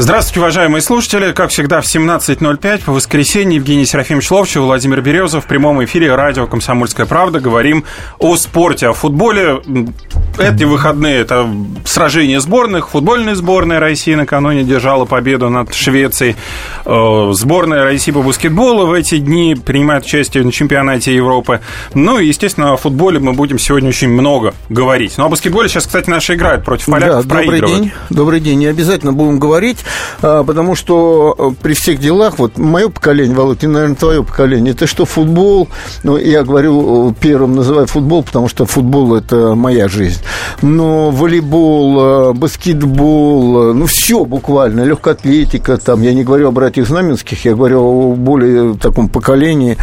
Здравствуйте, уважаемые слушатели. Как всегда, в 17.05 по воскресенье Евгений Серафимович Ловчев, Владимир Березов. В прямом эфире радио «Комсомольская правда». Говорим о спорте, о футболе. Эти выходные – это сражение сборных. Футбольная сборная России накануне держала победу над Швецией. Э, сборная России по баскетболу в эти дни принимает участие на чемпионате Европы. Ну и, естественно, о футболе мы будем сегодня очень много говорить. Ну, о баскетболе сейчас, кстати, наши играют против поляков, да, добрый день. Добрый день. Не обязательно будем говорить. А, потому что э, при всех делах, вот мое поколение, Володь, наверное, твое поколение, это что футбол, ну, я говорю первым называю футбол, потому что футбол – это моя жизнь, но волейбол, э, баскетбол, э, ну, все буквально, легкая атлетика, там, я не говорю о братьях Знаменских, я говорю о более таком поколении,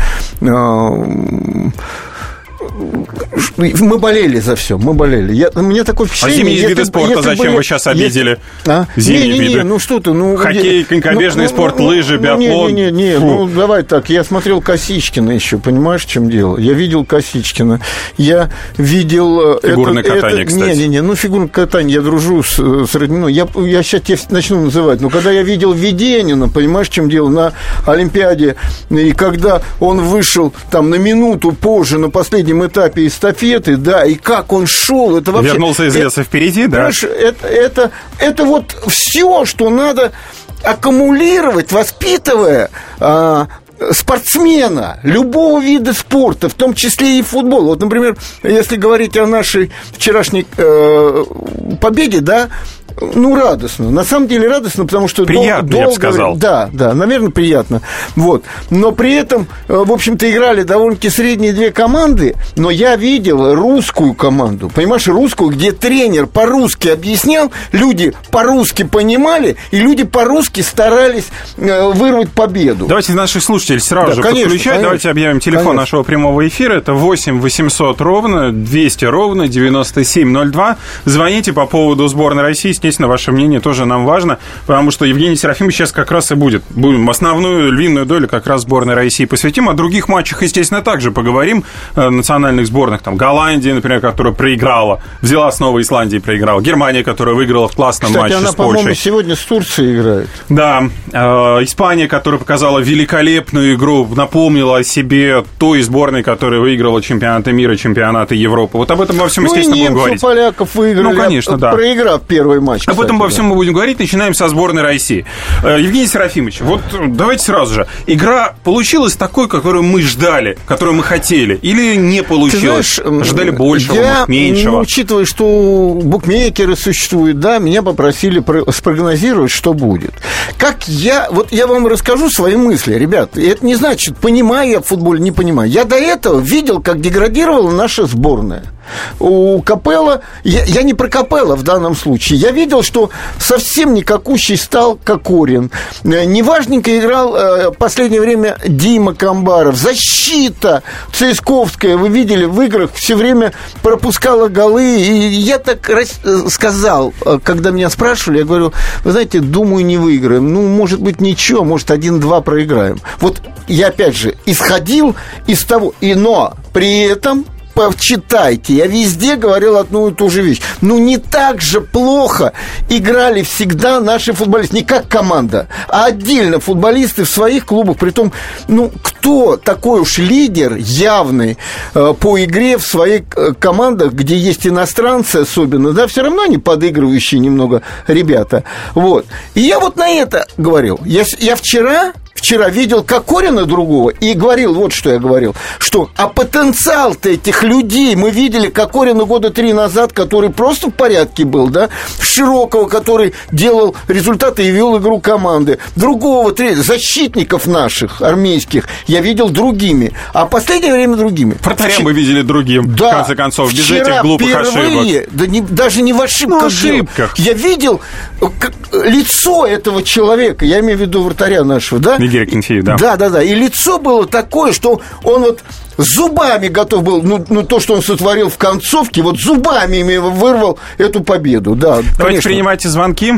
мы болели за все, мы болели. Я, меня такое впечатление... А зимние виды спорта зачем бы, вы сейчас обидели? А? Зимние не, не, виды. Не, ну что ты, ну... Хоккей, конькобежный ну, спорт, ну, лыжи, биатлон. Не, не, не, не ну давай так, я смотрел Косичкина еще, понимаешь, в чем дело? Я видел Косичкина, я видел... Э, фигурное это, катание, это, кстати. Не, не, не, ну фигурное катание, я дружу с, с Родниной. Я, я сейчас тебя начну называть, но когда я видел Веденина, понимаешь, в чем дело, на Олимпиаде, и когда он вышел там на минуту позже, на последнем этапе эстафеты, да, и как он шел, это вообще... Вернулся из леса это, впереди, да? Это, это, это вот все, что надо аккумулировать, воспитывая а, спортсмена любого вида спорта, в том числе и футбол. Вот, например, если говорить о нашей вчерашней э, победе, да, ну, радостно. На самом деле радостно, потому что... Приятно, долго, я бы сказал. Да, да, наверное, приятно. Вот. Но при этом, э, в общем-то, играли довольно-таки средние две команды, но я видел русскую команду. Понимаешь, русскую, где тренер по-русски объяснял, люди по-русски понимали, и люди по-русски старались э, вырвать победу. Давайте наших слушателей сразу да, же конечно, подключать. Конечно, Давайте объявим телефон конечно. нашего прямого эфира. Это 8 800 ровно 200 ровно 9702. Звоните по поводу сборной России естественно, ваше мнение тоже нам важно, потому что Евгений Серафимович сейчас как раз и будет. Будем основную львиную долю как раз сборной России посвятим. О других матчах, естественно, также поговорим. Э, национальных сборных, там, Голландия, например, которая проиграла, взяла снова Исландии проиграла. Германия, которая выиграла в классном Кстати, матче она, с Польшей. по-моему, сегодня с Турцией играет. Да. Э, Испания, которая показала великолепную игру, напомнила о себе той сборной, которая выиграла чемпионаты мира, чемпионаты Европы. Вот об этом во всем, ну, естественно, будем говорить. поляков выиграли, ну, конечно, да. проиграв первый матч. Об этом во всем мы будем говорить. Начинаем со сборной России. Э, Евгений Серафимович, вот давайте сразу же. Игра получилась такой, которую мы ждали, которую мы хотели, или не получилось? знаешь, Ждали большего, я, меньшего? Ну, учитывая, что букмекеры существуют, да, меня попросили спрогнозировать, что будет. Как я... Вот я вам расскажу свои мысли, ребят. Это не значит, понимаю я в футболе, не понимаю. Я до этого видел, как деградировала наша сборная у Капелла, я, я не про Капелла в данном случае, я видел, что совсем никакущий стал Кокорин. Э, неважненько играл э, в последнее время Дима Камбаров. Защита Цисковская, вы видели, в играх все время пропускала голы. И я так э, сказал, когда меня спрашивали, я говорю, вы знаете, думаю, не выиграем. Ну, может быть, ничего, может, один-два проиграем. Вот я, опять же, исходил из того, и но при этом почитайте. Я везде говорил одну и ту же вещь. Ну, не так же плохо играли всегда наши футболисты. Не как команда, а отдельно футболисты в своих клубах. Притом, ну, кто такой уж лидер явный э, по игре в своих э, командах, где есть иностранцы особенно, да, все равно они подыгрывающие немного ребята. Вот. И я вот на это говорил. Я, я вчера вчера видел Кокорина другого и говорил, вот что я говорил, что а потенциал-то этих людей, мы видели Кокорина года три назад, который просто в порядке был, да, Широкого, который делал результаты и вел игру команды, другого, третьего, защитников наших, армейских, я видел другими, а в последнее время другими. Вратаря мы видели другим, да, в конце концов, без этих глупых впервые, ошибок. Да не, даже не в ошибках. Ну, ошибках. Я видел как, лицо этого человека, я имею в виду вратаря нашего, да, Нигерия Кенфеев, да. Да, да, да. И лицо было такое, что он вот зубами готов был, ну, ну то, что он сотворил в концовке, вот зубами вырвал эту победу, да. Давайте конечно. принимайте звонки.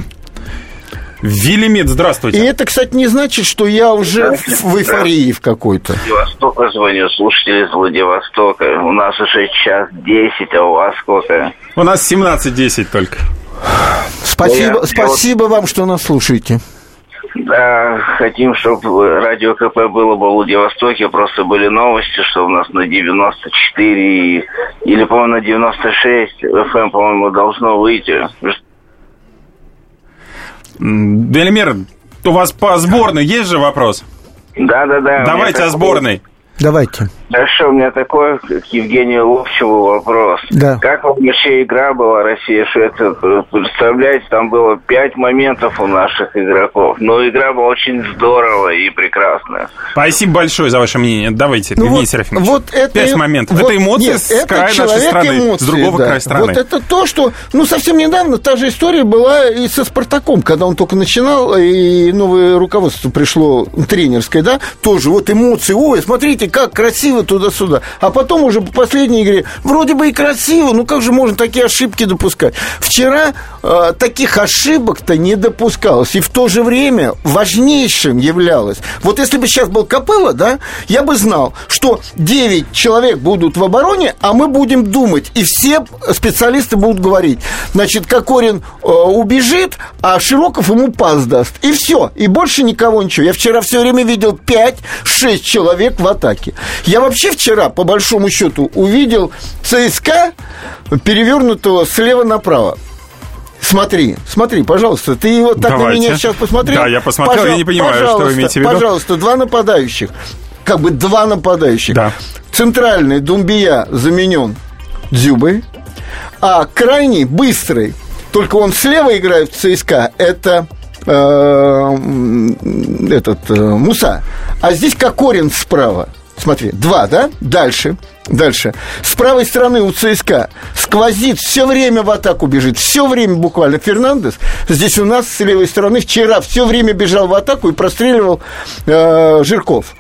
Велимит, здравствуйте. И это, кстати, не значит, что я уже в эйфории в какой-то. Владивостока звоню, слушатели из Владивостока. У нас уже час 10, а у вас сколько? У нас 17.10 только. Спасибо, спасибо вам, что нас слушаете. Да, хотим, чтобы радио КП было бы в Владивостоке, просто были новости, что у нас на 94 или, по-моему, на 96 FM, по-моему, должно выйти. Дельмир, у вас по сборной есть же вопрос? Да-да-да. Давайте о сборной. Давайте. Хорошо, у меня такой к Евгению Ловчеву вопрос. Да. Как вам вообще игра была Россия-Швеция? Представляете, там было пять моментов у наших игроков. Но игра была очень здоровая и прекрасная. Спасибо большое за ваше мнение. Давайте, ну Евгений вот, Серафимович. Вот это, Пять моментов. Вот, это эмоции нет, с это края нашей страны, эмоции, с другого да. края страны. Вот это то, что... Ну, совсем недавно та же история была и со «Спартаком», когда он только начинал, и новое руководство пришло, тренерское, да, тоже вот эмоции. Ой, смотрите, как красиво туда-сюда. А потом уже по последней игре вроде бы и красиво, ну как же можно такие ошибки допускать? Вчера э, таких ошибок-то не допускалось. И в то же время важнейшим являлось. Вот если бы сейчас был Капелла, да, я бы знал, что 9 человек будут в обороне, а мы будем думать. И все специалисты будут говорить. Значит, Кокорин э, убежит, а Широков ему пас даст. И все. И больше никого ничего. Я вчера все время видел 5-6 человек в атаке. Я вообще вчера, по большому счету, увидел ЦСКА, перевернутого слева направо. Смотри, смотри, пожалуйста, ты вот так Давайте. на меня сейчас посмотрел. Да, я посмотрел, я не понимаю, что вы имеете в виду. Пожалуйста, два нападающих. Как бы два нападающих. Да. Центральный Думбия заменен Дзюбой, а крайний, быстрый, только он слева играет в ЦСКА, это э, этот э, Муса. А здесь Кокорин справа. Смотри, два, да? Дальше. Дальше. С правой стороны у ЦСКА сквозит, все время в атаку бежит, все время буквально Фернандес. Здесь у нас с левой стороны вчера все время бежал в атаку и простреливал э, Жирков.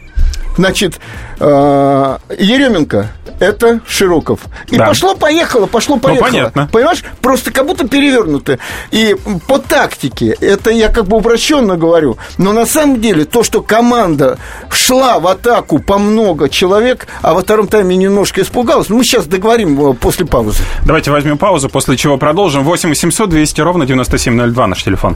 Значит, э, Еременко это Широков. И Да. пошло-поехало, пошло-поехало. понятно. Понимаешь? Просто как будто перевернуто. И по тактике, это я как бы упрощенно говорю, но на самом деле то, что команда шла в атаку по много человек, а во втором тайме немножко испугалась, ну, мы сейчас договорим э, после паузы. Давайте возьмем паузу, после чего продолжим. 8 800 200 ровно 9702 наш телефон.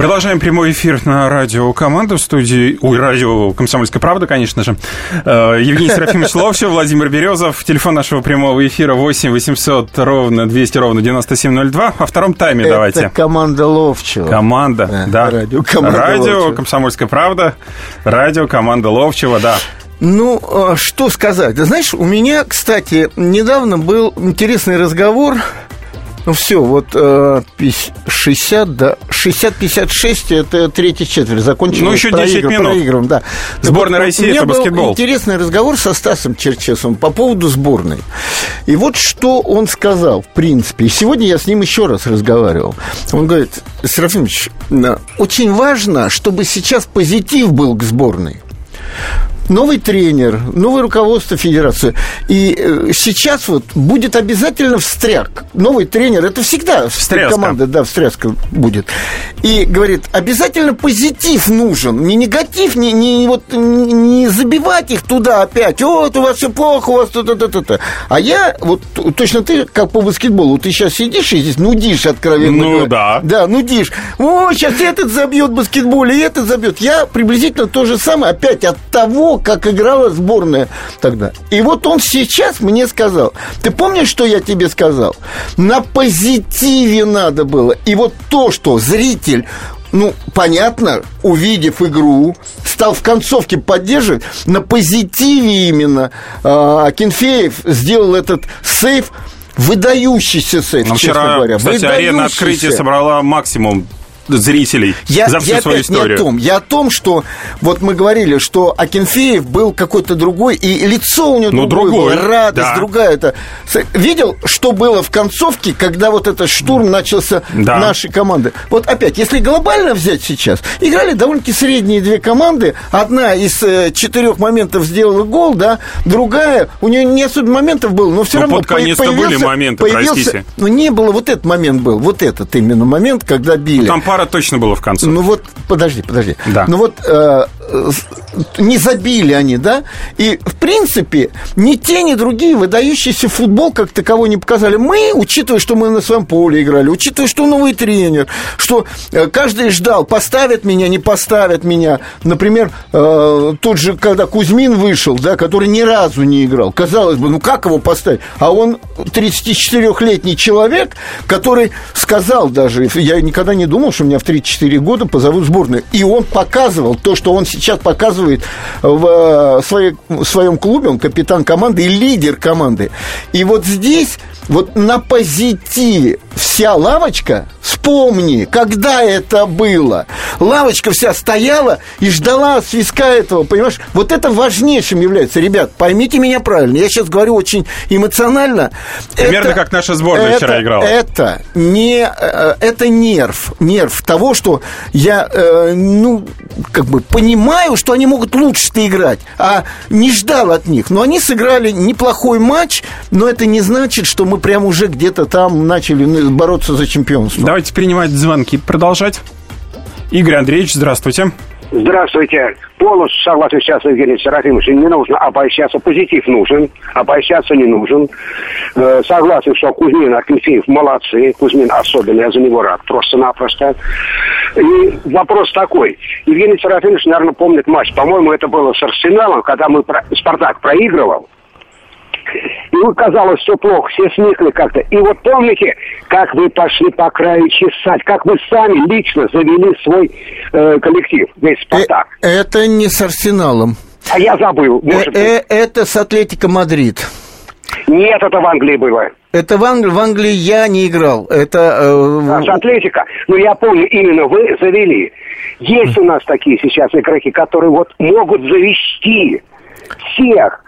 Продолжаем прямой эфир на радио «Команда» в студии... Ой, радио «Комсомольская правда», конечно же. Э, Евгений Серафимович Ловчев, Владимир Березов. Телефон нашего прямого эфира 8 800 ровно 200 ровно 9702. Во втором тайме давайте. Это команда Ловчева. Команда, Да, да. радио «Команда Радио Ловчева». «Комсомольская правда», радио «Команда Ловчева», да. Ну, э, что сказать? Знаешь, у меня, кстати, недавно был интересный разговор. Ну, все, вот э, пись- 60, да, 60-56 это третья четверть. Закончилось. Ну, еще 10 минут. Проигрываем, да. Сборная Вот, России это был баскетбол. интересный разговор со Стасом Черчесовым по поводу сборной. И вот что он сказал, в принципе. И сегодня я с ним еще раз разговаривал. Он говорит, Серафимович, очень важно, чтобы сейчас позитив был к сборной новый тренер, новое руководство федерации. И э, сейчас вот будет обязательно встряк. Новый тренер, это всегда Встряска. команда, да, встряска будет. И говорит, обязательно позитив нужен, не негатив, не, не, вот, не забивать их туда опять. Вот, у вас все плохо, у вас то-то-то-то. А я, вот точно ты, как по баскетболу, ты сейчас сидишь и здесь нудишь откровенно. Ну, говоря. да. Да, нудишь. О, сейчас этот забьет баскетболе, и этот забьет. Я приблизительно то же самое, опять от того, как играла сборная тогда. И вот он сейчас мне сказал, ты помнишь, что я тебе сказал? На позитиве надо было. И вот то, что зритель ну, понятно, увидев игру, стал в концовке поддерживать. На позитиве именно э, Акинфеев сделал этот сейф, выдающийся сейф, Но честно вчера, говоря. кстати, арена открытия собрала максимум зрителей я, за всю я свою опять историю. Не о том. Я о том, что вот мы говорили, что Акинфеев был какой-то другой, и лицо у него ну, другое, другой, было, радость да. другая. Это... Видел, что было в концовке, когда вот этот штурм начался да. нашей команды? Вот опять, если глобально взять сейчас, играли довольно-таки средние две команды. Одна из э, четырех моментов сделала гол, да, другая, у нее не особо моментов было, но все но равно под конец были моменты, появился, простите. Но не было, вот этот момент был, вот этот именно момент, когда били. Ну, там пара точно было в конце. Ну вот, подожди, подожди. Да. Ну вот э, не забили они, да? И, в принципе, ни те, ни другие выдающийся футбол как таковой не показали. Мы, учитывая, что мы на своем поле играли, учитывая, что новый тренер, что э, каждый ждал, поставят меня, не поставят меня. Например, э, тот же, когда Кузьмин вышел, да, который ни разу не играл. Казалось бы, ну как его поставить? А он 34-летний человек, который сказал даже, я никогда не думал, что меня в 34 года позовут в сборную. И он показывал то, что он сейчас показывает в своей, в своем клубе, он капитан команды и лидер команды. И вот здесь, вот на позитиве вся лавочка, вспомни, когда это было. Лавочка вся стояла и ждала свиска этого, понимаешь? Вот это важнейшим является. Ребят, поймите меня правильно, я сейчас говорю очень эмоционально. Примерно это, как наша сборная это, вчера играла. Это не... Это нерв. Нерв того, что я, ну, как бы понимаю, что они могут лучше-то играть, а не ждал от них. Но они сыграли неплохой матч, но это не значит, что мы прям уже где-то там начали бороться за чемпионство. Давайте принимать звонки, продолжать. Игорь Андреевич, здравствуйте. Здравствуйте. Полностью согласен сейчас с Евгением Серафимовичем. Не нужно обольщаться. Позитив нужен. Обольщаться не нужен. Э, согласен, что Кузьмин, Акинфеев молодцы. Кузьмин особенно. Я за него рад. Просто-напросто. И вопрос такой. Евгений Серафимович, наверное, помнит матч. По-моему, это было с Арсеналом, когда мы Спартак проигрывал. И казалось, все плохо, все сникли как-то. И вот помните, как вы пошли по краю чесать, как вы сами лично завели свой э, коллектив, весь Спартак. Э, это не с Арсеналом. А я забыл, может быть. Э, это с Атлетико Мадрид. Нет, это в Англии было. Это в Англии, в Англии я не играл. Это... Э... А, с Атлетика. Ну, я помню, именно вы завели. Есть у нас такие сейчас игроки, которые вот могут завести всех.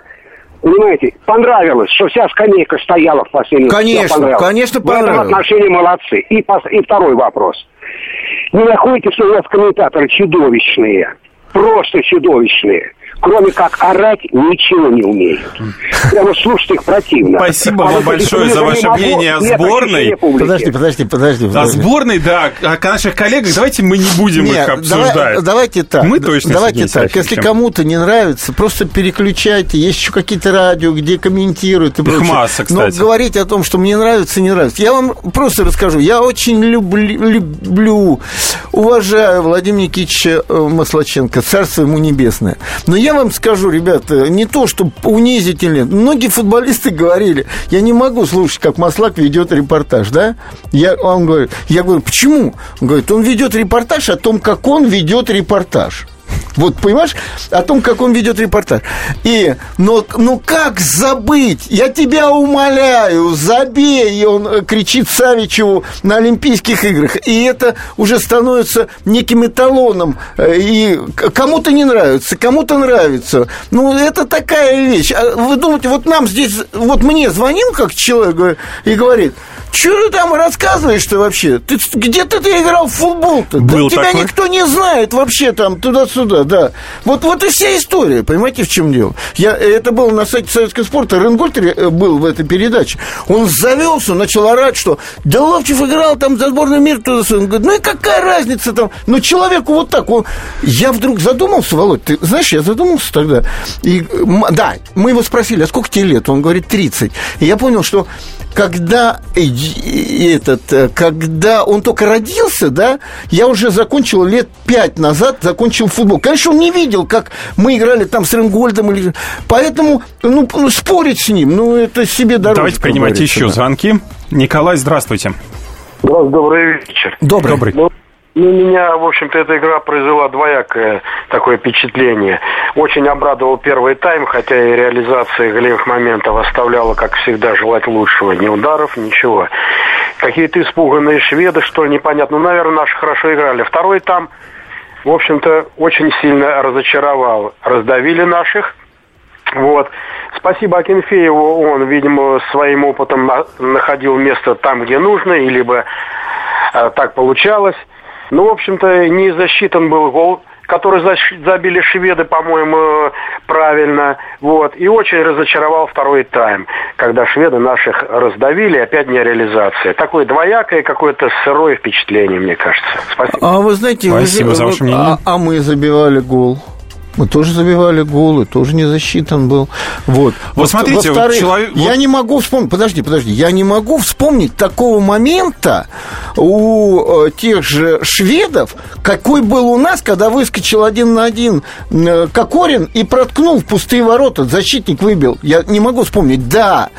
Понимаете, понравилось, что вся скамейка стояла в последнем. Конечно, понравилось. конечно, понравилось. В этом отношении молодцы. И, и второй вопрос. Не находите, что у нас комментаторы чудовищные? Просто чудовищные кроме как орать, ничего не умеют. Прямо слушать их противно. Спасибо а вам большое за ваше мнение о сборной. Подожди, подожди, подожди. О сборной, да, о наших коллегах, давайте мы не будем их обсуждать. Давай, давайте так. Мы точно Давайте так. Если кому-то не нравится, просто переключайте. Есть еще какие-то радио, где комментируют и прочее. масса, кстати. Но говорить о том, что мне нравится, не нравится. Я вам просто расскажу. Я очень люблю, люблю уважаю Владимира Никитича Маслаченко, царство ему небесное. Но я вам скажу, ребята, не то, что нет. Многие футболисты говорили, я не могу слушать, как Маслак ведет репортаж, да? Я, он говорит, я говорю, почему? Он говорит, он ведет репортаж о том, как он ведет репортаж. Вот, понимаешь, о том, как он ведет репортаж. И, но, ну как забыть? Я тебя умоляю, забей! И он э, кричит Савичеву на Олимпийских играх. И это уже становится неким эталоном. Э, и кому-то не нравится, кому-то нравится. Ну, это такая вещь. А вы думаете, вот нам здесь, вот мне звонил как человек и говорит, что ты там рассказываешь-то вообще? Ты, где ты, ты играл в футбол-то? Был да тебя такой? никто не знает вообще там туда-сюда, да. Вот, вот и вся история, понимаете, в чем дело? Я, это было на сайте Советского спорта, Ренгольтер был в этой передаче. Он завелся, начал орать, что да Ловчев играл там за сборную мира туда Он говорит, ну и какая разница там? Ну, человеку вот так. Он... Я вдруг задумался, Володь, ты знаешь, я задумался тогда. И, да, мы его спросили, а сколько тебе лет? Он говорит, 30. И я понял, что когда этот, э, когда он только родился, да, я уже закончил лет пять назад, закончил футбол. Конечно, он не видел, как мы играли там с Ренгольдом, или... поэтому, ну, спорить с ним, ну, это себе дороже. Давайте принимайте еще да. звонки. Николай, здравствуйте. Добрый вечер. Добрый. Ну, Ну, меня, в общем-то, эта игра произвела двоякое такое впечатление. Очень обрадовал первый тайм, хотя и реализация голевых моментов оставляла, как всегда, желать лучшего. Ни ударов, ничего. Какие-то испуганные шведы, что ли, непонятно. Ну, наверное, наши хорошо играли. Второй там, в общем-то, очень сильно разочаровал. Раздавили наших. Вот. Спасибо Акинфееву, он, видимо, своим опытом находил место там, где нужно, и либо э, так получалось. Ну, в общем-то, не засчитан был гол, который забили шведы, по-моему, правильно. Вот. И очень разочаровал второй тайм, когда шведы наших раздавили, опять не реализация. Такое двоякое какое-то сырое впечатление, мне кажется. Спасибо. А вы знаете, Спасибо вы, за ваше мнение. А, а мы забивали гол. Мы тоже забивали голы, тоже не засчитан был. Вот. Вот смотрите, вот человек... Я не могу вспомнить, подожди, подожди, я не могу вспомнить такого момента у э, тех же шведов, какой был у нас, когда выскочил один на один э, Кокорин и проткнул в пустые ворота, защитник выбил. Я не могу вспомнить. Да,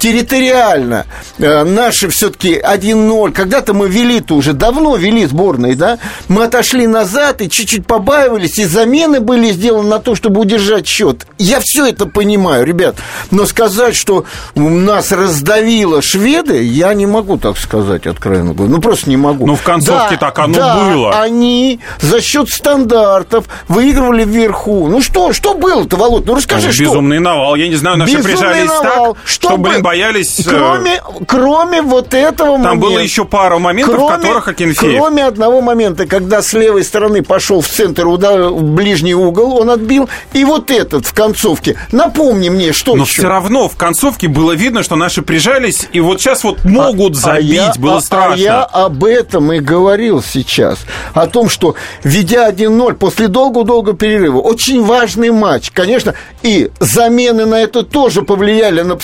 территориально э, наши все-таки 1-0, когда-то мы вели-то уже, давно вели сборной, да, мы отошли назад и чуть-чуть побаивались, и замены были сделан на то, чтобы удержать счет. Я все это понимаю, ребят. Но сказать, что нас раздавило шведы, я не могу так сказать, откровенно говоря. Ну, просто не могу. Ну, в концовке да, так оно да, было. они за счет стандартов выигрывали вверху. Ну, что, что было-то, Володь? Ну, расскажи, ну, что. Безумный навал. Я не знаю, наши Безумный прижались навал. так, что, что блин, боялись... Э, кроме, кроме вот этого Там момента. было еще пара моментов, кроме, в которых Акинфеев... Кроме одного момента, когда с левой стороны пошел в центр, удар, в ближний угол, он отбил. И вот этот в концовке. Напомни мне, что Но еще? все равно в концовке было видно, что наши прижались, и вот сейчас вот могут а, забить, а я, было а, страшно. А я об этом и говорил сейчас. О том, что ведя 1-0 после долго-долго перерыва, очень важный матч, конечно, и замены на это тоже повлияли на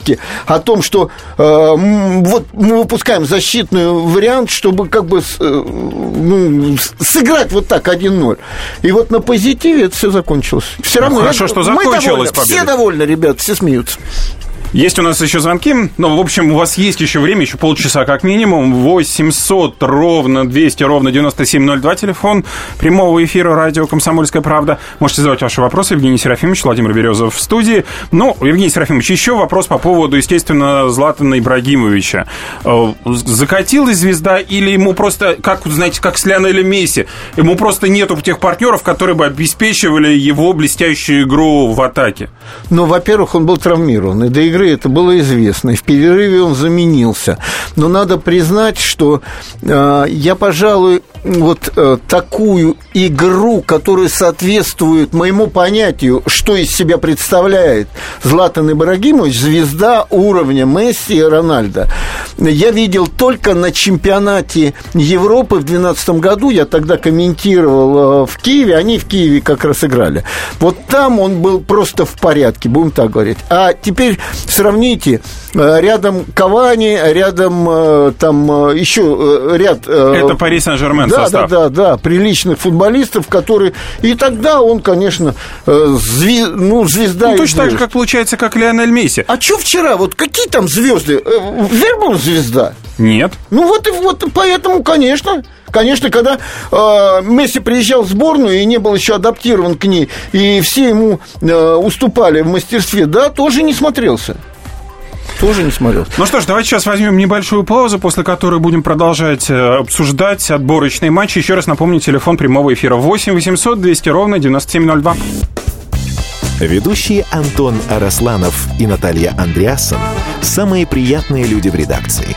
психологически, о том, что э, вот мы выпускаем защитный вариант, чтобы как бы э, ну, сыграть вот так 1-0. И вот на позитиве это все закончилось. Все равно. Ну, хорошо, что закончилось победа. Все довольны, ребят, все смеются. Есть у нас еще звонки. Ну, в общем, у вас есть еще время, еще полчаса как минимум. 800 ровно 200 ровно 9702 телефон прямого эфира радио «Комсомольская правда». Можете задавать ваши вопросы. Евгений Серафимович, Владимир Березов в студии. Ну, Евгений Серафимович, еще вопрос по поводу, естественно, Златана Ибрагимовича. Э, закатилась звезда или ему просто, как, знаете, как с Лионелем Месси, ему просто нету тех партнеров, которые бы обеспечивали его блестящую игру в атаке? Ну, во-первых, он был травмирован, и до игры это было известно. И в перерыве он заменился. Но надо признать, что э, я, пожалуй, вот э, такую игру, которая соответствует моему понятию, что из себя представляет Златан Ибрагимович, звезда уровня Месси и Рональда, я видел только на чемпионате Европы в 2012 году. Я тогда комментировал э, в Киеве, они в Киеве как раз играли. Вот там он был просто в порядке, будем так говорить. А теперь сравните, э, рядом Кавани, рядом э, там э, еще ряд... Это Пари Сен-Жермен да, состав. Да, да, да, приличных футболистов, которые... И тогда он, конечно, зви... ну, звезда... Ну, точно так же, как получается, как Лионель Месси. А что вчера? Вот какие там звезды? Вербов звезда? Нет. Ну, вот и вот поэтому, конечно... Конечно, когда э, Месси приезжал в сборную и не был еще адаптирован к ней, и все ему э, уступали в мастерстве, да, тоже не смотрелся тоже не смотрел. Ну что ж, давайте сейчас возьмем небольшую паузу, после которой будем продолжать э, обсуждать отборочные матчи. Еще раз напомню, телефон прямого эфира 8 800 200 ровно 9702. Ведущие Антон Арасланов и Наталья Андреасон – самые приятные люди в редакции.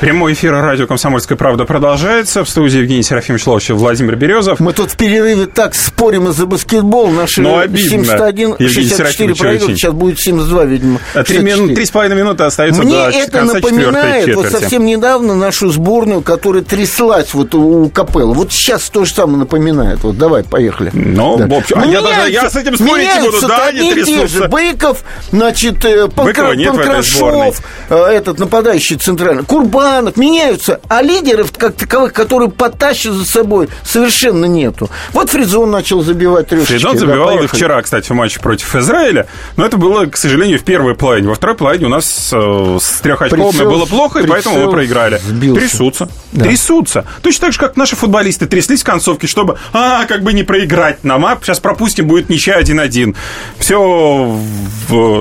Прямой эфир радио «Комсомольская правда» продолжается. В студии Евгений Серафимович Ловчев, Владимир Березов. Мы тут в перерыве так спорим из-за баскетбола. Наши Ну, обидно. 71, Евгений 64 Серафимович проигрывают. очень. Сейчас будет 72, видимо. Три, 64. мин- три с половиной минуты остается Мне до это напоминает вот совсем недавно нашу сборную, которая тряслась вот у Капелла. Вот сейчас то же самое напоминает. Вот давай, поехали. Ну, в общем, а я даже- я с этим спорить не буду, да, они трясутся. же. Быков, значит, э, Панкра-. Панкрашов, э, этот нападающий центральный, Курбанов, меняются, а лидеров как таковых, которые потащат за собой, совершенно нету. Вот Фридзон начал забивать трешечки. Фридон да, забивал поехали. вчера, кстати, в матче против Израиля. Но это было, к сожалению, в первой половине. Во второй половине у нас э, с трехочковыми было плохо, и поэтому мы проиграли. сбился. Трясутся. Да. Трясутся. Точно так же, как наши футболисты тряслись в концовке, чтобы, а, как бы не проиграть нам, а, сейчас пропустим, будет ничья 1-1. Все,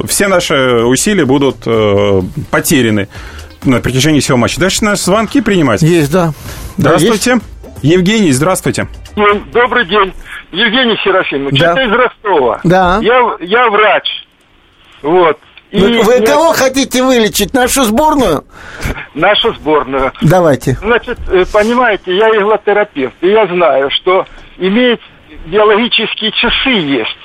все наши усилия будут э, потеряны на протяжении всего матча. Дальше нас звонки принимать. Есть, да. Да, есть. Здравствуйте. Евгений, здравствуйте. Добрый день. Евгений Серафимович, Да. это из Ростова. Да. Я, я врач. Вот. И Вы, вы мне- кого хотите вылечить? Нашу сборную? Нашу сборную. Давайте. Значит, э, понимаете, я иглотерапевт, и я знаю, что иметь биологические часы есть.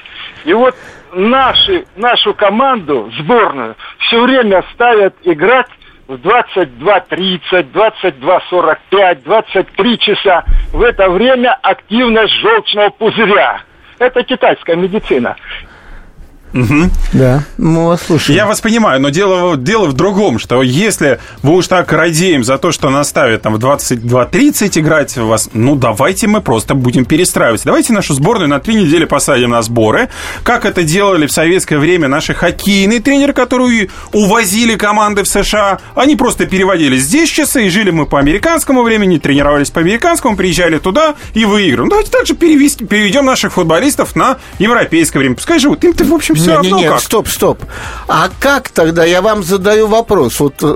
И вот наши, нашу команду, сборную, все время ставят играть в 22.30, 22.45, 23 часа. В это время активность желчного пузыря. Это китайская медицина. Да, мы вас слушаем. Я вас понимаю, но дело, дело в другом, что если вы уж так радеем за то, что нас ставят там в 22.30 играть в вас, ну давайте мы просто будем перестраиваться. Давайте нашу сборную на три недели посадим на сборы, как это делали в советское время наши хоккейные тренеры, которые увозили команды в США. Они просто переводили здесь часы, и жили мы по американскому времени, тренировались по американскому, приезжали туда и выигрываем. Давайте также перевести, переведем наших футболистов на европейское время. Пускай живут. Им-то, в общем, все не, равно не, не, как. стоп, стоп. А как тогда, я вам задаю вопрос, вот э,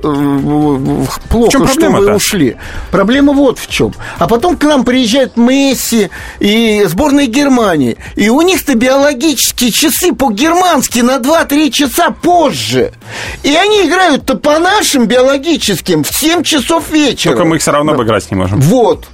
плохо, что вы ушли. Проблема вот в чем. А потом к нам приезжает Месси и сборная Германии, и у них-то биологические часы по-германски на 2-3 часа позже. И они играют-то по нашим биологическим в 7 часов вечера. Только мы их все равно обыграть не можем. Вот.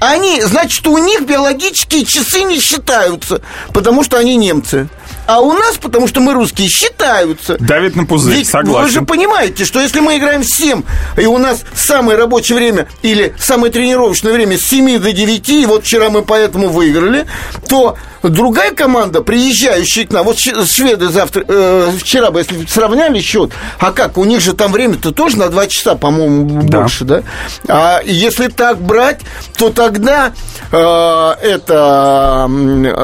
Они, значит, у них биологические часы не считаются, потому что они немцы. А у нас, потому что мы русские, считаются. Давит на пузырь, Ведь согласен. Вы же понимаете, что если мы играем в 7, и у нас самое рабочее время или самое тренировочное время с 7 до 9, и вот вчера мы поэтому выиграли, то другая команда, приезжающая к нам, вот шведы завтра, э, вчера бы, если сравняли счет, а как, у них же там время-то тоже на 2 часа, по-моему, Да. больше, да? А если так брать, то тогда э, это,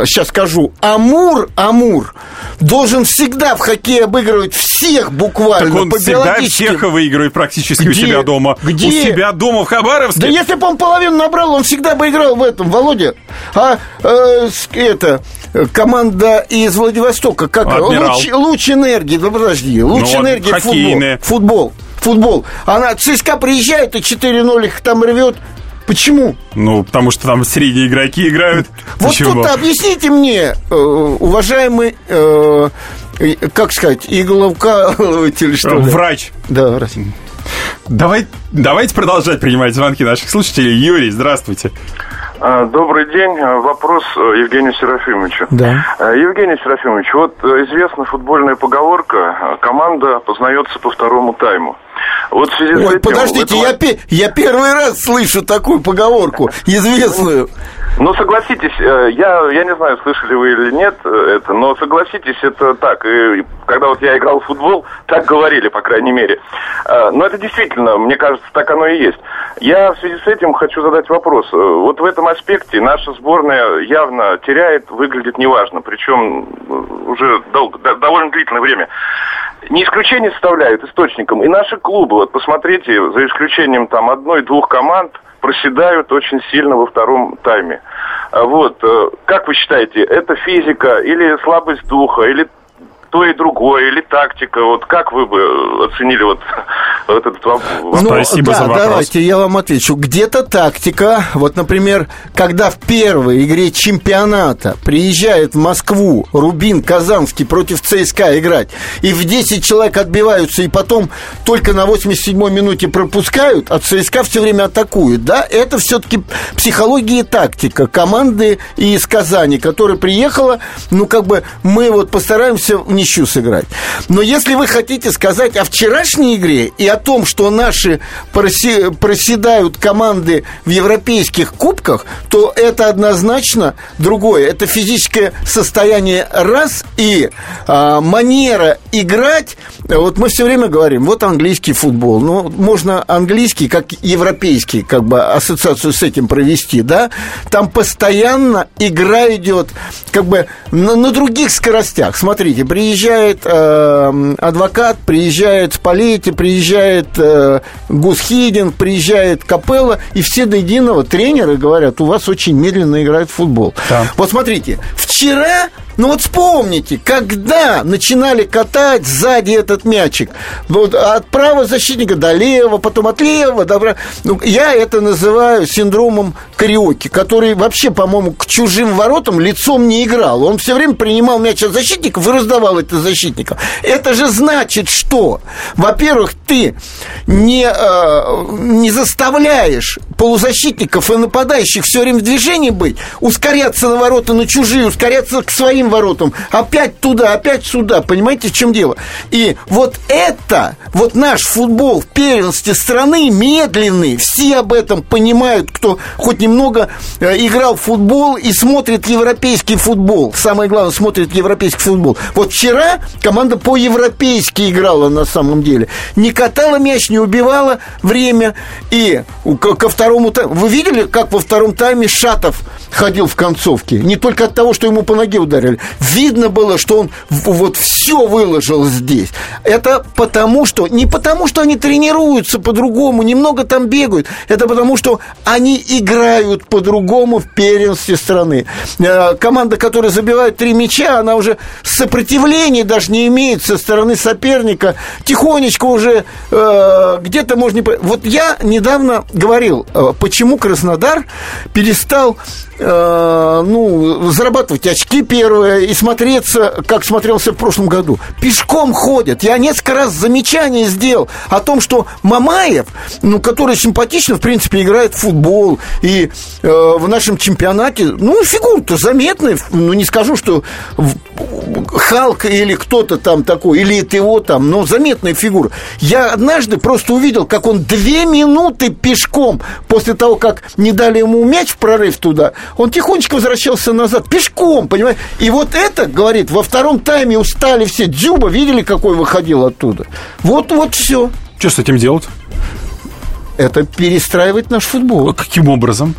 сейчас скажу, Амур, Амур должен всегда в хоккее обыгрывать всех буквально Так он по всегда всех выигрывает практически у Где? себя дома. Где? У себя дома в Хабаровске. Да если бы он половину набрал, он всегда бы играл в этом, Володя. А э, это команда из Владивостока, как Адмирал. луч, луч энергии, да подожди, луч Ну, энергии футбол. хоккейные. Футбол. Футбол. Она ЦСКА приезжает и 4-0 их там рвет. Почему? Ну, потому что там средние игроки играют. Вот Почему? тут объясните мне, э, уважаемый, э, как сказать, игловкалыватель, что ли? Врач. Да, врач. Давай, давайте продолжать принимать звонки наших слушателей. Юрий, здравствуйте. Добрый день. А, Вопрос э, Евгению Серафимовичу. Да. А, Евгений Серафимович, вот э, известна футбольная поговорка э, «команда познается по второму тайму». Вот в связи с Ой, этим... подождите, это- я, я первый раз слышу такую поговорку, известную. Ну, согласитесь, э, я, я не знаю, слышали вы или нет э, это, но согласитесь, это так. И когда вот я играл в футбол, так говорили, по крайней мере. Э, Но это действительно, мне кажется, так оно и есть. Я в связи с этим хочу задать вопрос. Вот в этом аспекте наша сборная явно теряет, выглядит неважно, причем уже долго, до- довольно длительное время. Не исключение составляют источником и наши клубы. Вот посмотрите, за исключением там одной-двух команд, проседают очень сильно во втором тайме. А Вот, э, как вы считаете, это физика или слабость духа, или то и другое, или тактика? Вот как вы бы оценили вот Вот этот вопрос. Ну, Спасибо да, за вопрос. давайте я вам отвечу. Где-то тактика. Вот, например, когда в первой игре чемпионата приезжает в Москву Рубин Казанский против ЦСКА играть, и в 10 человек отбиваются, и потом только на 87-й минуте пропускают, а ЦСКА все время атакует, да, это все-таки психология и тактика команды из Казани, которая приехала, ну, как бы мы вот постараемся в ничью сыграть. Но если вы хотите сказать о вчерашней игре и о том, что наши проседают команды в европейских кубках, то это однозначно другое. Это физическое состояние раз и а, манера играть. Вот мы все время говорим, вот английский футбол. Ну, можно английский, как европейский, как бы ассоциацию с этим провести, да? Там постоянно игра идет как бы на, на других скоростях. Смотрите, приезжает э, адвокат, приезжает Спалетти, приезжает э, Гусхидин, приезжает Капелла, и все до единого тренеры говорят, у вас очень медленно играет в футбол. Да. Вот смотрите, вчера ну вот вспомните, когда начинали катать сзади этот мячик, вот от правого защитника до левого, потом от левого до правого. Ну, я это называю синдромом кариоки, который вообще, по-моему, к чужим воротам лицом не играл. Он все время принимал мяч от защитников и раздавал это защитникам. Это же значит, что, во-первых, ты не, э, не заставляешь полузащитников и нападающих все время в движении быть, ускоряться на ворота на чужие, ускоряться к своим воротам, опять туда, опять сюда, понимаете, в чем дело? И вот это, вот наш футбол в первенстве страны медленный, все об этом понимают, кто хоть немного э, играл в футбол и смотрит европейский футбол. Самое главное, смотрит европейский футбол. Вот вчера команда по-европейски играла на самом деле. Не катала мяч, не убивала время. И ко, второму тайму... Вы видели, как во втором тайме Шатов ходил в концовке? Не только от того, что ему по ноге ударили. Видно было, что он вот все выложил здесь. Это потому, что... Не потому, что они тренируются по-другому, немного там бегают. Это потому, что они играют по-другому в первенстве страны. Э, Команда, которая забивает три мяча, она уже сопротивления даже не имеет со стороны соперника. Тихонечко уже э, где-то можно... Вот я недавно говорил, э, почему Краснодар перестал э, ну, зарабатывать очки первые и смотреться, как смотрелся в прошлом году. Пешком ходят. Я несколько раз замечание сделал о том, что Мамаев, ну, который симпатично, в принципе, играет в футбол, и э, в нашем чемпионате, ну, фигура-то заметная, ну, не скажу, что Халк или кто-то там такой, или ТО там, но заметная фигура. Я однажды просто увидел, как он две минуты пешком после того, как не дали ему мяч в прорыв туда, он тихонечко возвращался назад, пешком, понимаете? И вот это, говорит, во втором тайме устали все. Дзюба, видели, какой выходил оттуда? Вот, вот все. Что с этим делать? Это перестраивать наш футбол. Каким образом?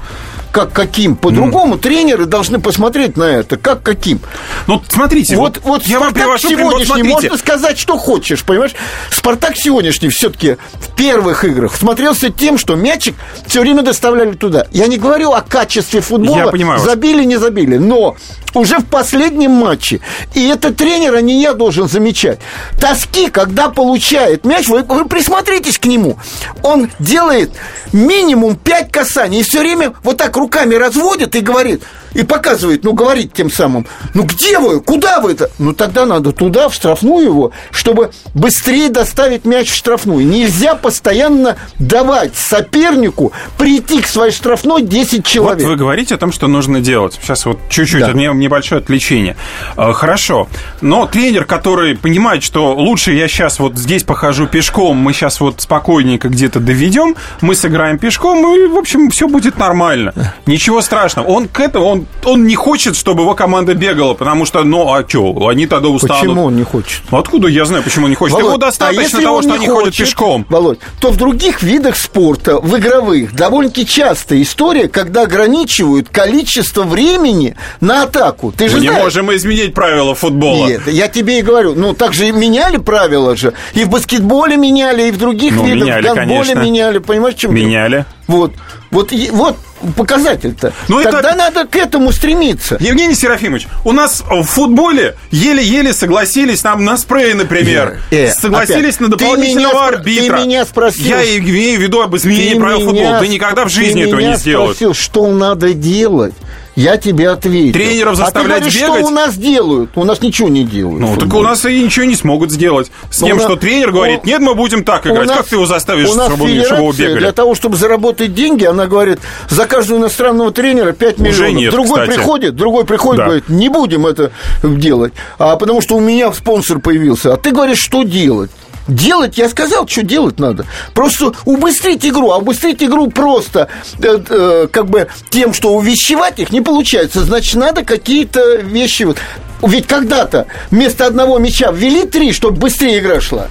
Как каким? По-другому тренеры должны посмотреть на это. Как каким? Ну, смотрите, Вот, вот, я вам привожу. Вот сегодняшний, смотрите. можно сказать, что хочешь, понимаешь? Спартак сегодняшний все-таки в первых играх смотрелся тем, что мячик все время доставляли туда. Я не говорю о качестве футбола, Я понимаю вас. забили, не забили, но уже в последнем матче, и это тренер, а не я должен замечать, тоски, когда получает мяч, вы, вы присмотритесь к нему, он делает минимум 5 касаний, и все время вот так руками разводит и говорит, и показывает, ну, говорит тем самым, ну, где вы, куда вы это? Ну, тогда надо туда, в штрафную его, чтобы быстрее доставить мяч в штрафную. Нельзя постоянно давать сопернику прийти к своей штрафной 10 человек. Вот вы говорите о том, что нужно делать. Сейчас вот чуть-чуть, Да. у меня небольшое отвлечение. Э, Хорошо. Но тренер, который понимает, что лучше я сейчас вот здесь похожу пешком, мы сейчас вот спокойненько где-то доведем, мы сыграем пешком, и, в общем, все будет нормально. Ничего страшного. Он к этому, он, он не хочет, чтобы его команда бегала, потому что, ну, а что, они тогда устанут. Почему он не хочет? Откуда я знаю, почему он не хочет? Володь, Ему а достаточно если того, что не они ходят хочет, пешком. Володь, то в других видах спорта, в игровых, довольно-таки частая история, когда ограничивают количество времени на атаку. Ты же Мы не знаешь. можем изменить правила футбола. Нет, я тебе и говорю, ну так же и меняли правила же. И в баскетболе меняли, и в других Ну, видах, меняли, в гандболе конечно. меняли, понимаешь, чем? Меняли. Вот, вот, вот показатель-то? Ну, это- Тогда надо к этому стремиться. Евгений Серафимович, у нас в футболе еле-еле согласились нам на спрей, например. Э, э, согласились опять. на Ты дополнительного спро- арбитра. ты меня спросил. Я имею в виду об изменении Ты правил меня футбола. Ты никогда в ты жизни этого не сделаешь. спросил, что надо делать. Я тебе ответил. Тренеров а ты заставлять говоришь, бегать? что у нас делают? У нас ничего не делают. Ну, так у нас и ничего не смогут сделать. С У тем, нас- что тренер говорит, нет, мы будем так играть. нас- Как ты его заставишь, у нас чтобы, его бегали? для того, чтобы заработать деньги, она говорит, за каждого иностранного тренера 5 Уже миллионов. нет, другой кстати. приходит, другой приходит, Да. говорит, не будем это делать, а потому что у меня спонсор появился. А ты говоришь, что делать? Делать, я сказал, что делать надо. Просто убыстрить игру. А убыстрить игру просто э, э, как бы тем, что увещевать их не получается. Значит, надо какие-то вещи... вот. Ведь когда-то вместо одного мяча ввели три, чтобы быстрее игра шла.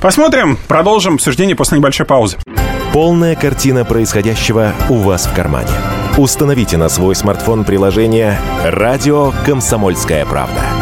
Посмотрим, продолжим обсуждение после небольшой паузы. Полная картина происходящего у вас в кармане. Установите на свой смартфон приложение «Радио Комсомольская правда».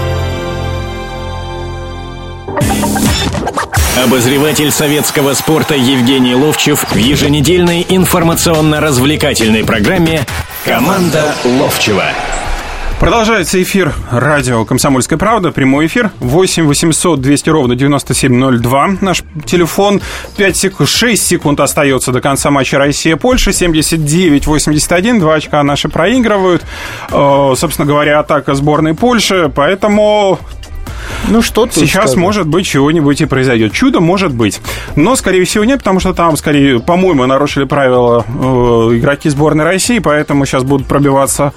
Обозреватель советского спорта Евгений Ловчев в еженедельной информационно-развлекательной программе «Команда Ловчева». Продолжается эфир радио «Комсомольская правда», прямой эфир, 8 800 200 ровно 9702, наш телефон, 5 секунд, 6 секунд остается до конца матча Россия-Польша, 79-81, два очка наши проигрывают, Э, собственно говоря, атака сборной Польши, поэтому Ну что тут Сейчас, сказать? может быть, чего-нибудь и произойдет. Чудо может быть. Но, скорее всего, нет, потому что там, скорее, по-моему, нарушили правила э, игроки сборной России, поэтому сейчас будут пробиваться...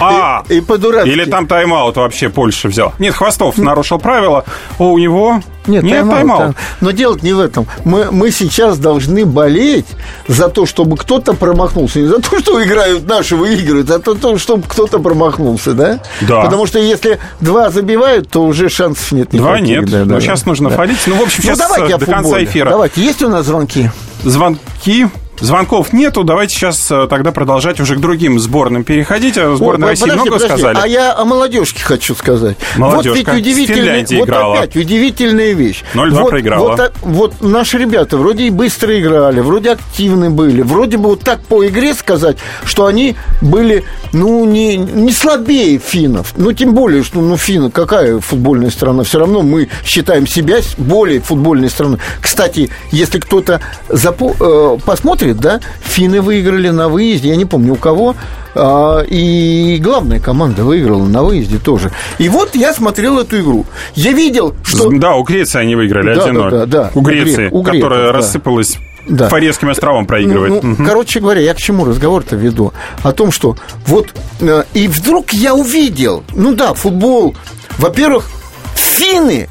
А! И, и по-дурацки. Или там тайм-аут вообще Польша взял. Нет, Хвостов нарушил правила, а у него... Нет, тайм-аут, тайм-аут. тайм- Но дело не в этом. Мы, мы сейчас должны болеть за то, чтобы кто-то промахнулся. Не за то, что играют наши, выигрывают, а за то, чтобы кто-то промахнулся, да? Да. Потому что если два забивают, то уже шансов нет никаких. Два нет. Да, Но да, сейчас да. нужно Да. фалить. Ну, в общем, Ну, сейчас давайте э, до конца эфира. Давайте, есть у нас звонки? Звонки. Звонков нету, давайте сейчас э, тогда продолжать уже к другим сборным переходить. О сборной Ой, России подожди, много подожди, сказали. А я о молодежке хочу сказать. Молодежка. Вот ведь удивительная, вот играла. опять удивительная вещь. 0-2 вот, проиграла. Вот, а- вот наши ребята вроде и быстро играли, вроде активны были, вроде бы вот так по игре сказать, что они были, ну, не, не слабее финнов. Ну, тем более, что, ну, финны, какая футбольная страна? Все равно мы считаем себя более футбольной страной. Кстати, если кто-то запо- э, посмотрит, да, финны выиграли на выезде, я не помню у кого, а, и главная команда выиграла на выезде тоже. И вот я смотрел эту игру. Я видел, что... Да, у Греции они выиграли Да, 1-0. да, да, да. У Греции, у греков, которая да. рассыпалась Да. Фарерским островом проигрывает. Ну, Мгм. Короче говоря, я к чему разговор-то веду? О том, что вот... э, И вдруг я увидел, ну да, футбол, во-первых, финны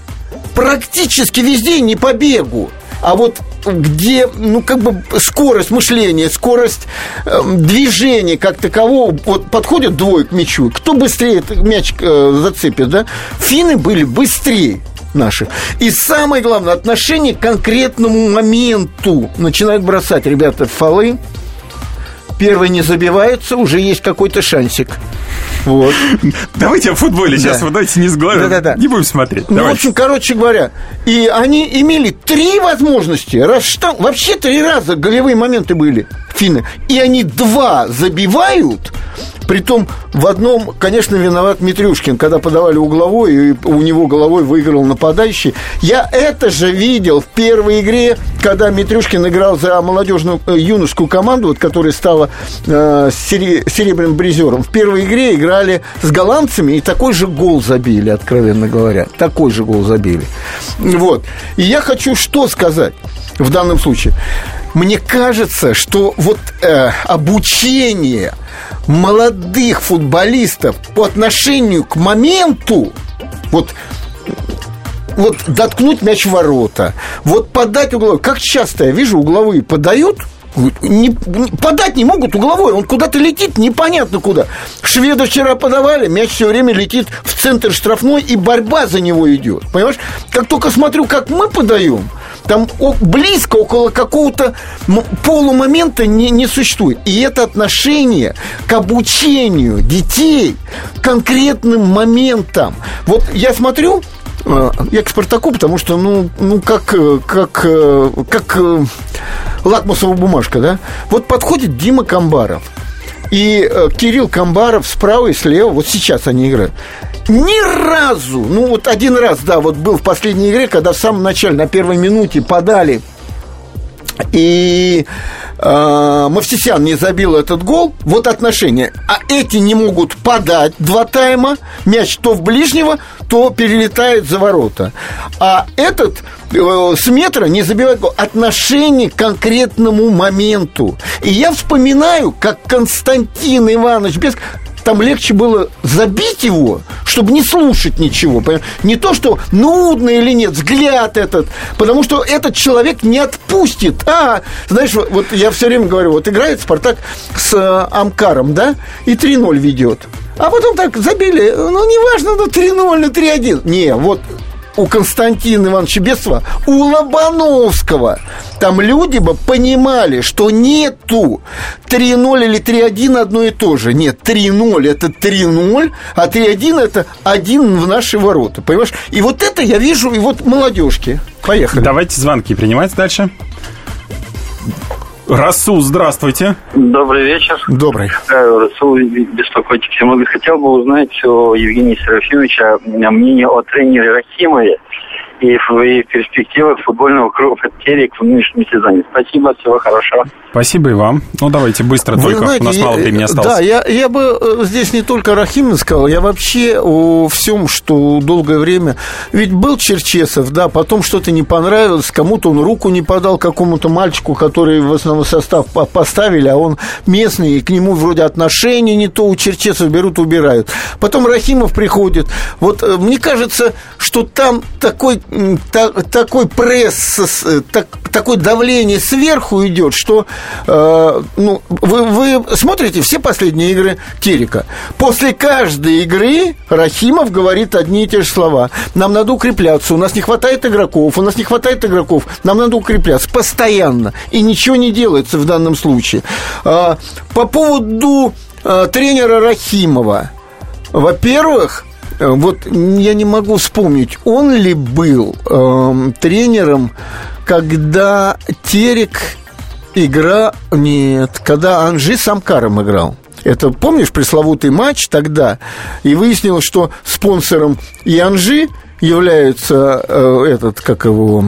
практически везде не по бегу, а вот где, ну, как бы скорость мышления, скорость эм, движения как такового, вот подходит двое к мячу, кто быстрее мяч э, зацепит, да? Финны были быстрее наших. И самое главное, отношение к конкретному моменту. Начинают бросать ребята фолы, первый не забивается, уже есть какой-то шансик. Вот. Давайте о футболе сейчас, Да. вот давайте не сглавим. Да-да-да. Не будем смотреть. Ну, в общем, короче говоря, и они имели три возможности. Раз штам- вообще три раза голевые моменты были финны. И они два забивают. Притом в одном, конечно, виноват Митрюшкин, когда подавали угловой, и у него головой выиграл нападающий. Я это же видел в первой игре, когда Митрюшкин играл за молодежную э, юношескую команду, вот, которая стала э, сере- серебряным призером. В первой игре играли с голландцами, и такой же гол забили, откровенно говоря. Такой же гол забили. Вот. И я хочу что сказать в данном случае. Мне кажется, что вот э, обучение молодых футболистов по отношению к моменту, вот вот доткнуть мяч в ворота, вот подать угловой. Как часто я вижу, угловые подают, не, подать не могут угловой, он куда-то летит, непонятно куда. Шведы вчера подавали, мяч все время летит в центр штрафной, и борьба за него идет. Понимаешь? Как только смотрю, как мы подаем, Там близко, около какого-то полумомента не, не существует. И это отношение к обучению детей конкретным моментам. Вот я смотрю, э, я к Спартаку, потому что, ну, ну как, э, как, э, как лакмусовая бумажка, да? Вот подходит Дима Камбаров и Кирилл Камбаров справа и слева, вот сейчас они играют. Ни разу, ну вот один раз, да, вот был в последней игре, когда в самом начале, на первой минуте подали и э, Мавсисян не забил этот гол, вот отношения. А эти не могут подать два тайма, мяч то в ближнего, то перелетает за ворота. А этот э, с метра не забивает гол. Отношение к конкретному моменту. И я вспоминаю, как Константин Иванович без там легче было забить его, чтобы не слушать ничего. Не то, что нудно или нет, взгляд этот. Потому что этот человек не отпустит. А, знаешь, вот я все время говорю, вот играет Спартак с э, Амкаром, да, и 3-0 ведет. А потом так забили, ну, неважно, ну, 3-0, ну, 3-1. Не, вот у Константина Ивановича Бесова, у Лобановского. Там люди бы понимали, что нету 3-0 или 3-1 одно и то же. Нет, 3-0 это 3-0, а 3-1 это 1 в наши ворота. Понимаешь? И вот это я вижу, и вот молодежки. Поехали. Давайте звонки принимать дальше. Расул, здравствуйте. Добрый вечер. Добрый. Э, Расул беспокойтесь. Я много хотел бы узнать у Евгения Серафимовича мнение о тренере Рахимове и в и перспективах футбольного клуба Терек в нынешнем сезоне. Спасибо, всего хорошего. Спасибо и вам. Ну, давайте быстро, Вы только знаете, у нас мало я- времени осталось. Да, я, я бы э, здесь не только Рахимин сказал, я вообще о всем, что долгое время... Ведь был Черчесов, да, потом что-то не понравилось, кому-то он руку не подал, какому-то мальчику, который в основной состав по- поставили, а он местный, и к нему вроде отношения не то, у Черчесов берут, убирают. Потом Рахимов приходит. Вот э, мне кажется, что там такой, м, та- такой пресс, э, так- такое давление сверху идет, что э, ну, вы, вы смотрите все последние игры Терека. После каждой игры Рахимов говорит одни и те же слова. Нам надо укрепляться, у нас не хватает игроков, у нас не хватает игроков, нам надо укрепляться постоянно. И ничего не делается в данном случае. А, по поводу а, тренера Рахимова. Во-первых, э, вот я не могу вспомнить, он ли был эм, тренером, когда Терек игра... Нет, когда Анжи с Амкаром играл. Это, помнишь, пресловутый матч тогда? И выяснилось, что спонсором и Анжи является э, этот, как его...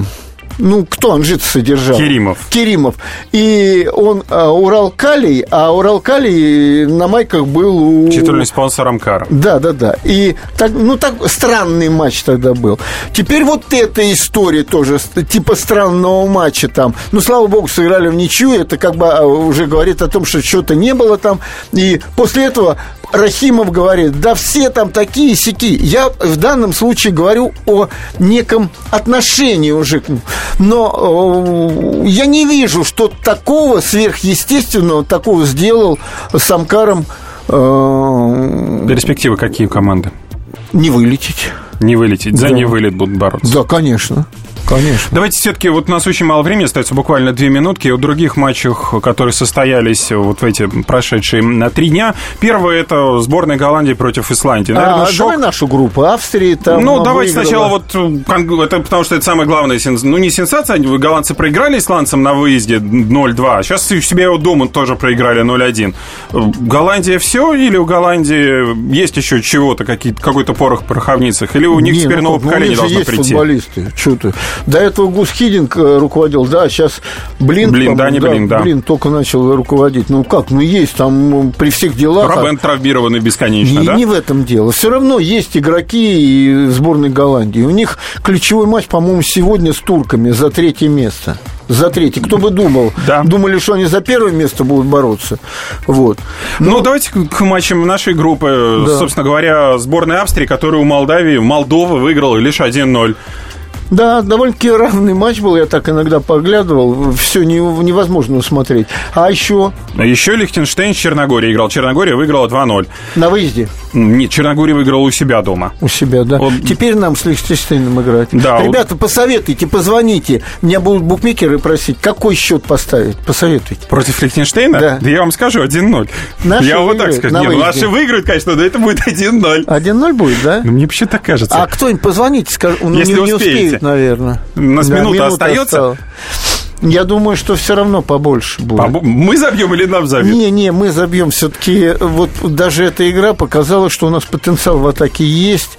Ну, кто Анжит содержал? Керимов. Керимов. И он а, Урал Калий, а Урал Калий на майках был у... Титульный спонсор Амкара. Да, да, да. И так, ну так странный матч тогда был. Теперь вот эта история тоже, типа странного матча там. Ну, слава богу, сыграли в ничью. Это как бы а, уже говорит о том, что что-то не было там. И после этого Рахимов говорит, да все там такие сики. Я в данном случае говорю о неком отношении уже. к. Но э, я не вижу, что такого сверхъестественного такого сделал с Амкаром э, Перспективы какие у команды? не вылететь. Не вылететь. За Да. не вылет будут бороться. Да, конечно. Конечно. Давайте все-таки, вот у нас очень мало времени, остается буквально две минутки. И о других матчах, которые состоялись вот в эти прошедшие на три дня. Первое это сборная Голландии против Исландии. Наверное, а, шок. давай нашу группу. Австрии там ну, а, давайте выиграла. сначала вот, э, это потому что это самая главная, сенс- ну, не сенсация, голландцы проиграли исландцам на выезде 0-2, а сейчас себя вот дома тоже проиграли 0-1. Э, Голландия все или у Голландии есть еще чего-то, какой-то порох в пороховницах, или у них Не, теперь ну новое ну, поколение же должно есть прийти? футболисты. Чё ты? До этого Гус Хидинг э, руководил, да, сейчас Блин, Блин, да, не Блин, да. Блин только начал руководить. Ну как, ну есть там ну, при всех делах... Робен травмированный бесконечно, Не, да? не в этом дело. Все равно есть игроки и сборной Голландии. У них ключевой матч, по-моему, сегодня с турками за третье место. За третье. Кто бы думал? Да. Думали, что они за первое место будут бороться. Вот. Ну, давайте к к матчам нашей группы. Да. Собственно говоря, сборная Австрии, которая у Молдавии, Молдова выиграла лишь 1-0. Да, довольно-таки равный матч был, я так иногда поглядывал, все не, невозможно усмотреть. А еще? Еще Лихтенштейн с Черногорией играл. Черногория выиграла 2-0. На выезде? Нет, Черногория выиграла у себя дома. У себя, да. Он... Теперь нам с Лихтенштейном играть. Да. Ребята, вот... посоветуйте, позвоните. Меня будут букмекеры просить, какой счет поставить? Посоветуйте. Против Лихтенштейна? Да. Да я вам скажу, 1-0. Наши я вот так скажу. Нет, наши выиграют, конечно, но это будет 1-0. 1-0 будет, да? Ну, мне вообще так кажется. А кто-нибудь позвоните, скажет, ну, Если не, успеете. не успеет, наверное. У нас Да, минута, минута остается. осталась. Я думаю, что все равно побольше будет. Побо- Мы забьем или нам забьют? Не, не, мы забьем. Все-таки вот даже эта игра показала, что у нас потенциал в атаке есть,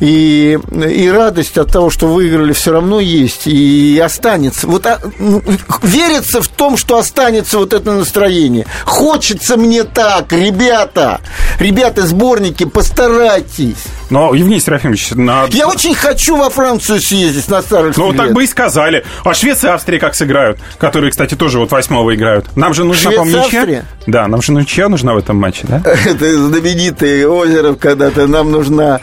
и, и радость от того, что выиграли, все равно есть, и останется. Вот а, ну, верится в том, что останется вот это настроение. Хочется мне так, ребята, ребята, сборники, постарайтесь. Но, Евгений Серафимович, на... Я очень хочу во Францию съездить на старых Ну, так бы и сказали. А Швеция и Австрия как сыграют? Которые, кстати, тоже вот восьмого играют. Нам же нужна, Швеция, по-моему, ничья. Австрия? Да, нам же ничья нужна в этом матче, да? Это знаменитый Озеров когда-то. Нам нужна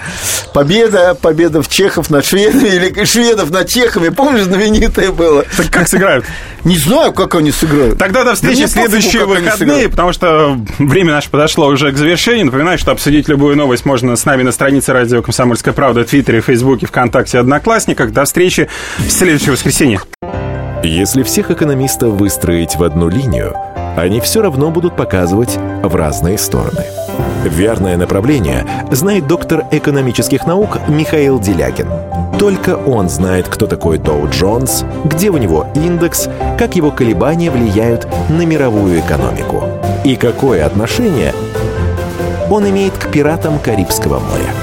победа, победа в Чехов над шведами или шведов над чехами. Помнишь, знаменитое было? Так как сыграют? Не знаю, как они сыграют. Тогда до встречи в следующие выходные, потому что время наше подошло уже к завершению. Напоминаю, что обсудить любую новость можно с нами на странице радио «Комсомольская правда» в Твиттере, Фейсбуке, ВКонтакте, Одноклассниках. До встречи в следующее воскресенье. Если всех экономистов выстроить в одну линию, они все равно будут показывать в разные стороны. Верное направление знает доктор экономических наук Михаил Делякин. Только он знает, кто такой Доу Джонс, где у него индекс, как его колебания влияют на мировую экономику и какое отношение он имеет к пиратам Карибского моря.